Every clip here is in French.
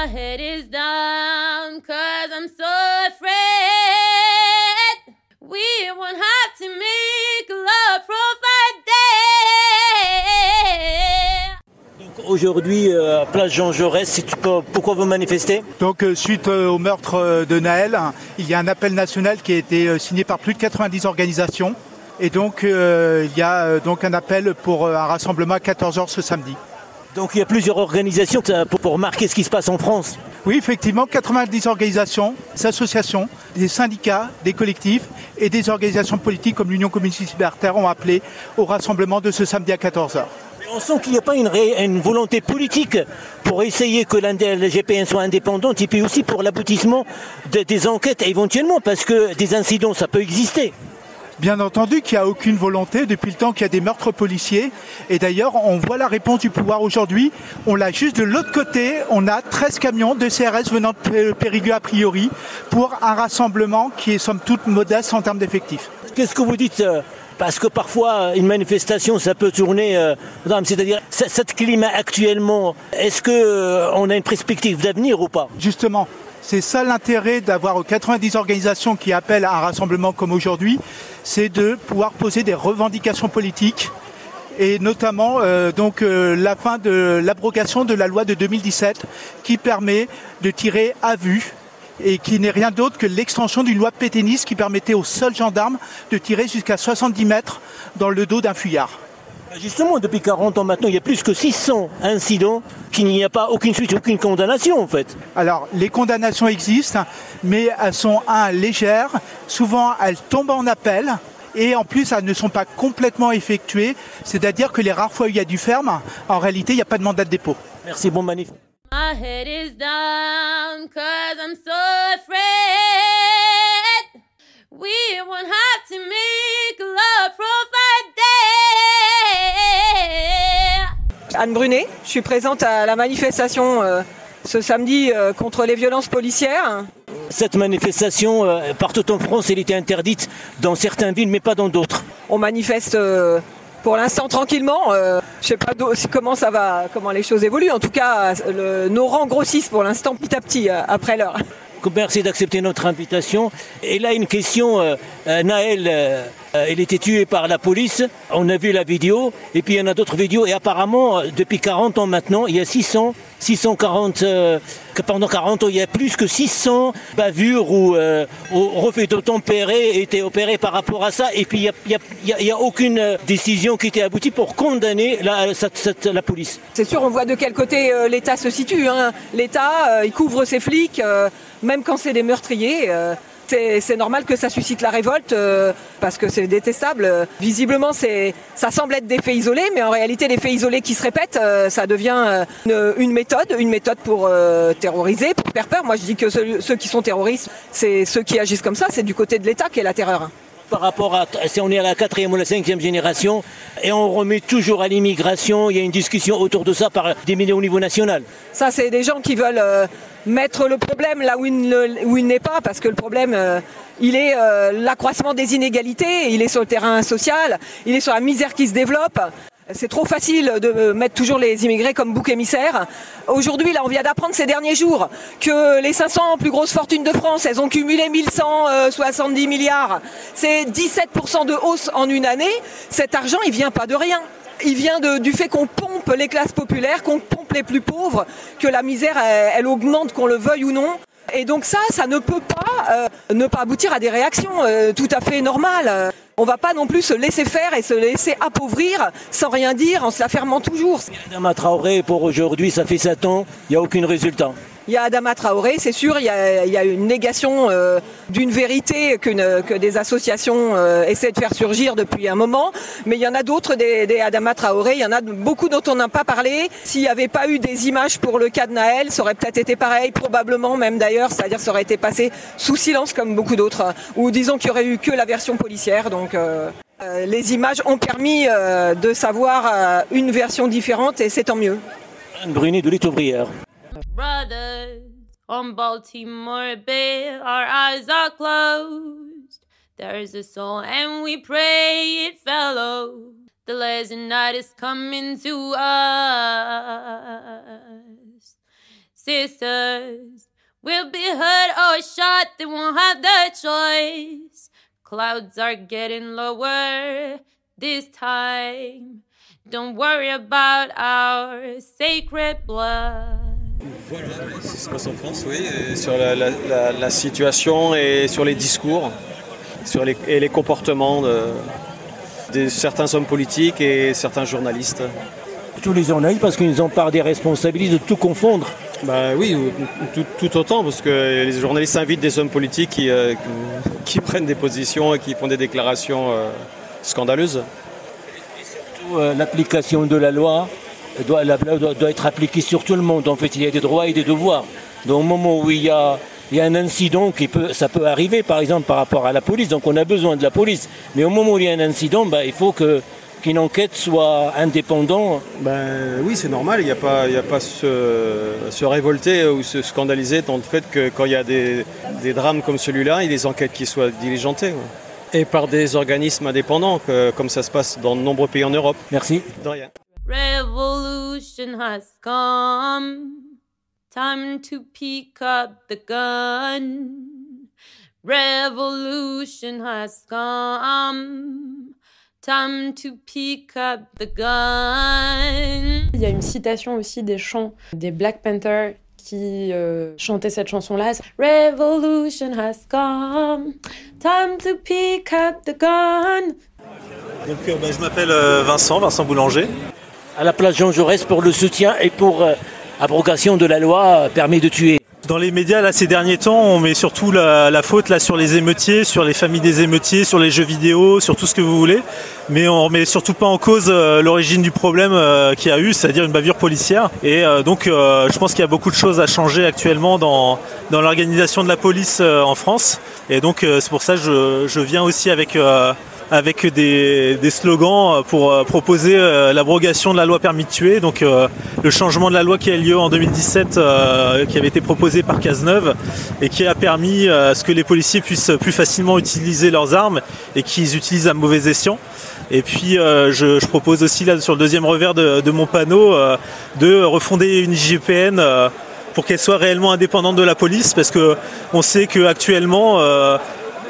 My head is down cause I'm so afraid. We won't have to make love profile day. Donc aujourd'hui, euh, place Jean Jaurès, si tu peux- pourquoi vous manifestez? Donc euh, suite euh, au meurtre euh, de Naël, hein, il y a un appel national qui a été euh, signé par plus de 90 organisations. Et donc euh, il y a euh, donc un appel pour euh, un rassemblement à 14h ce samedi. Donc il y a plusieurs organisations pour, marquer ce qui se passe en France. Oui, effectivement, 90 organisations, des associations, des syndicats, des collectifs et des organisations politiques comme l'Union communiste libertaire ont appelé au rassemblement de ce samedi à 14h. Mais on sent qu'il n'y a pas une, ré- une volonté politique pour essayer que la GPN soit indépendante et puis aussi pour l'aboutissement de- des enquêtes éventuellement parce que des incidents ça peut exister. Bien entendu qu'il n'y a aucune volonté depuis le temps qu'il y a des meurtres policiers. Et d'ailleurs, on voit la réponse du pouvoir aujourd'hui. On l'a juste de l'autre côté. On a 13 camions de CRS venant de Pé- Périgueux a priori pour un rassemblement qui est somme toute modeste en termes d'effectifs. Qu'est-ce que vous dites euh, Parce que parfois, une manifestation, ça peut tourner. euh, C'est-à-dire, ce- cette climat actuellement, est-ce que euh, on a une perspective d'avenir ou pas? Justement, c'est ça l'intérêt d'avoir 90 organisations qui appellent à un rassemblement comme aujourd'hui, c'est de pouvoir poser des revendications politiques et notamment euh, donc euh, la fin de l'abrogation de la loi de 2017 qui permet de tirer à vue et qui n'est rien d'autre que l'extension d'une loi pétainiste qui permettait aux seuls gendarmes de tirer jusqu'à 70 mètres dans le dos d'un fuyard. Justement, depuis 40 ans maintenant, il y a plus que 600 incidents qu'il n'y a pas aucune suite, aucune condamnation en fait. Alors, les condamnations existent, mais elles sont, un, légères, souvent elles tombent en appel, et en plus, elles ne sont pas complètement effectuées, c'est-à-dire que les rares fois où il y a du ferme, en réalité, il n'y a pas de mandat de dépôt. Merci, bon manif. My head is down cause I'm so afraid. We won't have to make love profile Anne Brunet, je suis présente à la manifestation euh, ce samedi euh, contre les violences policières. Cette manifestation, euh, partout en France, elle était interdite dans certaines villes, mais pas dans d'autres. On manifeste pour l'instant tranquillement. Euh, je sais pas comment ça va, comment les choses évoluent. En tout cas, le- nos rangs grossissent pour l'instant petit à petit euh, après l'heure. Merci d'accepter notre invitation. Et là, une question. euh, euh, Naël, euh, euh, était tué par la police. On a vu la vidéo. Et puis, il y en a d'autres vidéos. Et apparemment, depuis 40 ans maintenant, il y a 600, 640, euh, que pendant 40 ans, il y a plus que 600 bavures ou refus d'obtempérer étaient opérés par rapport à ça. Et puis, il n'y a, aucune décision qui était aboutie pour condamner la, police. C'est sûr, on voit de quel côté l'État se situe. hein. L'État, il couvre ses flics, même quand c'est des meurtriers. euh, c'est normal que ça suscite la révolte euh, parce que c'est détestable. Visiblement, c'est, ça semble être des faits isolés, mais en réalité, les faits isolés qui se répètent, euh, ça devient euh, une, méthode, une méthode pour terroriser, pour faire peur. Moi, je dis que ceux, ceux qui sont terroristes, c'est ceux qui agissent comme ça, c'est du côté de l'État qui est la terreur. Par rapport à si on est à la quatrième ou la cinquième génération et on remet toujours à l'immigration, il y a une discussion autour de ça par des millions au niveau national. Ça, c'est des gens qui veulent euh, mettre le problème là où il ne- où il n'est pas, parce que le problème, euh, il est euh, l'accroissement des inégalités, il est sur le terrain social, il est sur la misère qui se développe. C'est trop facile de mettre toujours les immigrés comme bouc émissaire. Aujourd'hui, là, on vient d'apprendre ces derniers jours que les 500 plus grosses fortunes de France, elles ont cumulé 1170 milliards. C'est 17% de hausse en une année. Cet argent, il vient pas de rien. Il vient du fait qu'on pompe les classes populaires, qu'on pompe les plus pauvres, que la misère, elle, elle augmente, qu'on le veuille ou non. Et donc ça, ça ne peut pas euh, ne pas aboutir à des réactions euh, tout à fait normales. On va pas non plus se laisser faire et se laisser appauvrir sans rien dire, en se la fermant toujours. Adama Traoré, pour aujourd'hui, ça fait 7 ans, il n'y a aucun résultat. Il y a Adama Traoré, c'est sûr, il y a, une négation euh, d'une vérité que des associations euh, essaient de faire surgir depuis un moment, mais il y en a d'autres, des, des Adama Traoré, il y en a beaucoup dont on n'a pas parlé. S'il n'y avait pas eu des images pour le cas de Naël, ça aurait peut-être été pareil, probablement même d'ailleurs, c'est-à-dire ça aurait été passé sous silence comme beaucoup d'autres, ou disons qu'il n'y aurait eu que la version policière, donc... euh, les images ont permis de savoir une version différente et c'est tant mieux. Anne Brunet de. Brothers on Baltimore Bay, our eyes are closed. There's a soul, and we pray it follow. The lesson night is coming to us. sisters we'll be hurt or shot, they won't have the choice. Clouds are getting lower this time. Don't worry about our sacred blood. Voilà ce qui se passe en France, oui, et sur la, la- la- la situation et sur les discours sur les, et les comportements de, de certains hommes politiques et certains journalistes. Tous les journalistes, parce qu'ils ont part des responsabilités de tout confondre. Bah oui, ou- tout, tout autant, parce que les journalistes invitent des hommes politiques qui, euh, qui prennent des positions et qui font des déclarations euh, scandaleuses. Surtout, euh, L'application de la loi doit, la doit, doit être appliquée sur tout le monde. En fait, il y a des droits et des devoirs. Donc, au moment où il y a, il y a un incident, qui peut, ça peut arriver, par exemple, par rapport à la police. Donc, on a besoin de la police. Mais au moment où il y a un incident, bah, il faut que qu'une enquête soit indépendante. Ben oui, c'est normal, il n'y a pas, il y a pas se, se révolter ou se scandaliser tant le fait que quand il y a des, des drames comme celui-là, il y ait des enquêtes qui soient diligentées. Et par des organismes indépendants, que- comme ça se passe dans de nombreux pays en Europe. Merci. De rien. Revolution has come. Time to pick up the gun. Revolution has come. Time to pick up the gun. Il y a une citation aussi des chants des Black Panthers qui euh, chantaient cette chanson-là. Revolution has come, time to pick up the gun. Donc, euh, bah, je m'appelle euh, Vincent, Vincent Boulanger. À la place Jean Jaurès pour le soutien et pour euh, abrogation de la loi euh, permet de tuer. Dans les médias, là, ces derniers temps, on met surtout la, faute là sur les émeutiers, sur les familles des émeutiers, sur les jeux vidéo, sur tout ce que vous voulez. Mais on remet surtout pas en cause euh, l'origine du problème qu'il y a eu, c'est-à-dire une bavure policière. Et donc, je pense qu'il y a beaucoup de choses à changer actuellement dans, dans l'organisation de la police en France. Et donc, c'est pour ça que je, je viens aussi avec avec des, des slogans pour euh, proposer euh, l'abrogation de la loi permis de tuer, donc euh, le changement de la loi qui a eu lieu en 2017, euh, qui avait été proposé par Cazeneuve et qui a permis à ce que les policiers puissent plus facilement utiliser leurs armes et qu'ils utilisent à mauvais escient. Et puis je, je propose aussi là sur le deuxième revers de, de mon panneau de refonder une IGPN pour qu'elle soit réellement indépendante de la police, parce que on sait que actuellement, euh,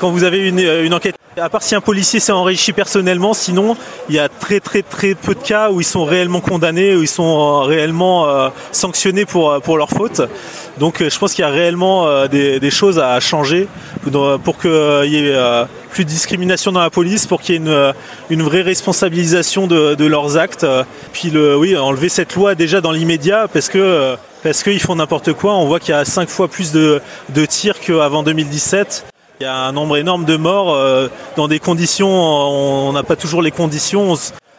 quand vous avez une, une enquête, à part si un policier s'est enrichi personnellement, sinon il y a très très très peu de cas où ils sont réellement condamnés, où ils sont euh, réellement euh, sanctionnés pour, euh, pour leur faute. Donc euh, je pense qu'il y a réellement euh, des, choses à changer pour, qu'il y ait euh, plus de discrimination dans la police, pour qu'il y ait une, euh, vraie responsabilisation de, leurs actes. Puis oui, enlever cette loi déjà dans l'immédiat parce que euh, parce qu'ils font n'importe quoi. On voit qu'il y a cinq fois plus de, de tirs qu'avant 2017. Il y a un nombre énorme de morts euh, dans des conditions, on n'a pas toujours les conditions.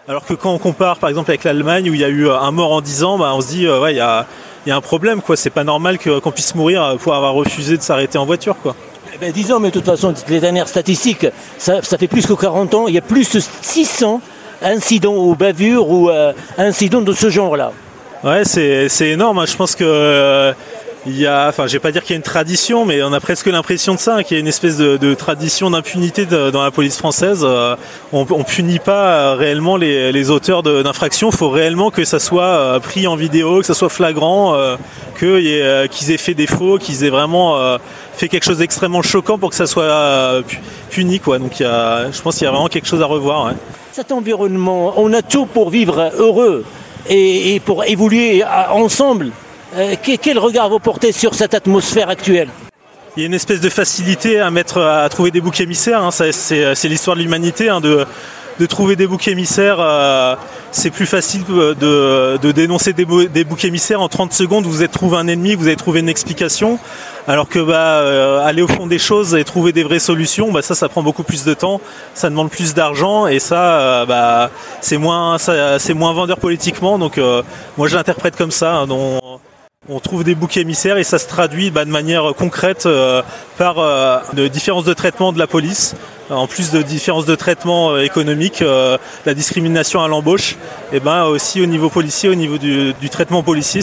Alors que quand on compare par exemple avec l'Allemagne où il y a eu euh, un mort en 10 ans, bah, on se dit euh, ouais il y a, il y a un problème quoi. C'est pas normal qu'on puisse mourir pour avoir refusé de s'arrêter en voiture quoi. Eh ben, mais de toute façon, les dernières statistiques, ça, ça fait plus que 40 ans, il y a plus de 600 incidents ou bavures ou euh, incidents de ce genre-là. Ouais, c'est énorme. hein. Je pense que euh, il y a, enfin, je vais pas dire qu'il y a une tradition, mais on a presque l'impression de ça, hein, qu'il y a une espèce de, tradition d'impunité dans la police française. Euh, on, on punit pas euh, réellement les, auteurs d'infractions. Il faut réellement que ça soit euh, pris en vidéo, que ça soit flagrant, euh, que y ait, euh, qu'ils aient fait défaut, qu'ils aient vraiment fait quelque chose d'extrêmement choquant pour que ça soit pu- puni. Donc, je pense qu'il y a vraiment quelque chose à revoir. Cet environnement, on a tout pour vivre heureux et, pour évoluer ensemble. Euh, que- quel regard vous portez sur cette atmosphère actuelle Il y a une espèce de facilité à mettre, à trouver des boucs émissaires. hein. Ça, C'est l'histoire de l'humanité, hein, de, de trouver des boucs émissaires. euh, c'est plus facile de, de dénoncer des, bou- des boucs émissaires en 30 secondes. Vous avez trouvé un ennemi, vous avez trouvé une explication. Alors que bah, euh, aller au fond des choses et trouver des vraies solutions, bah, ça, ça prend beaucoup plus de temps. Ça demande plus d'argent et ça, euh, bah, c'est moins, c'est moins vendeur politiquement. Donc, euh, moi, je l'interprète comme ça. hein, on trouve des boucs émissaires et ça se traduit bah, de manière concrète euh, par euh, de différences de traitement de la police, en plus de différences de traitement euh, économique, euh, la discrimination à l'embauche, et ben aussi au niveau policier, au niveau du, traitement policier,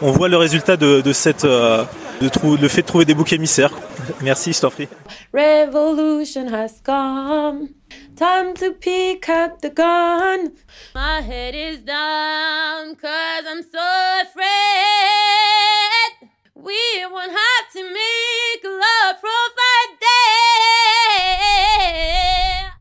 on voit le résultat de, de cette, le fait de trouver des boucs émissaires. Merci, je t'en. Revolution has come. Time to pick up the gun. My head is down, cause I'm so afraid. We won't have to make love for five days.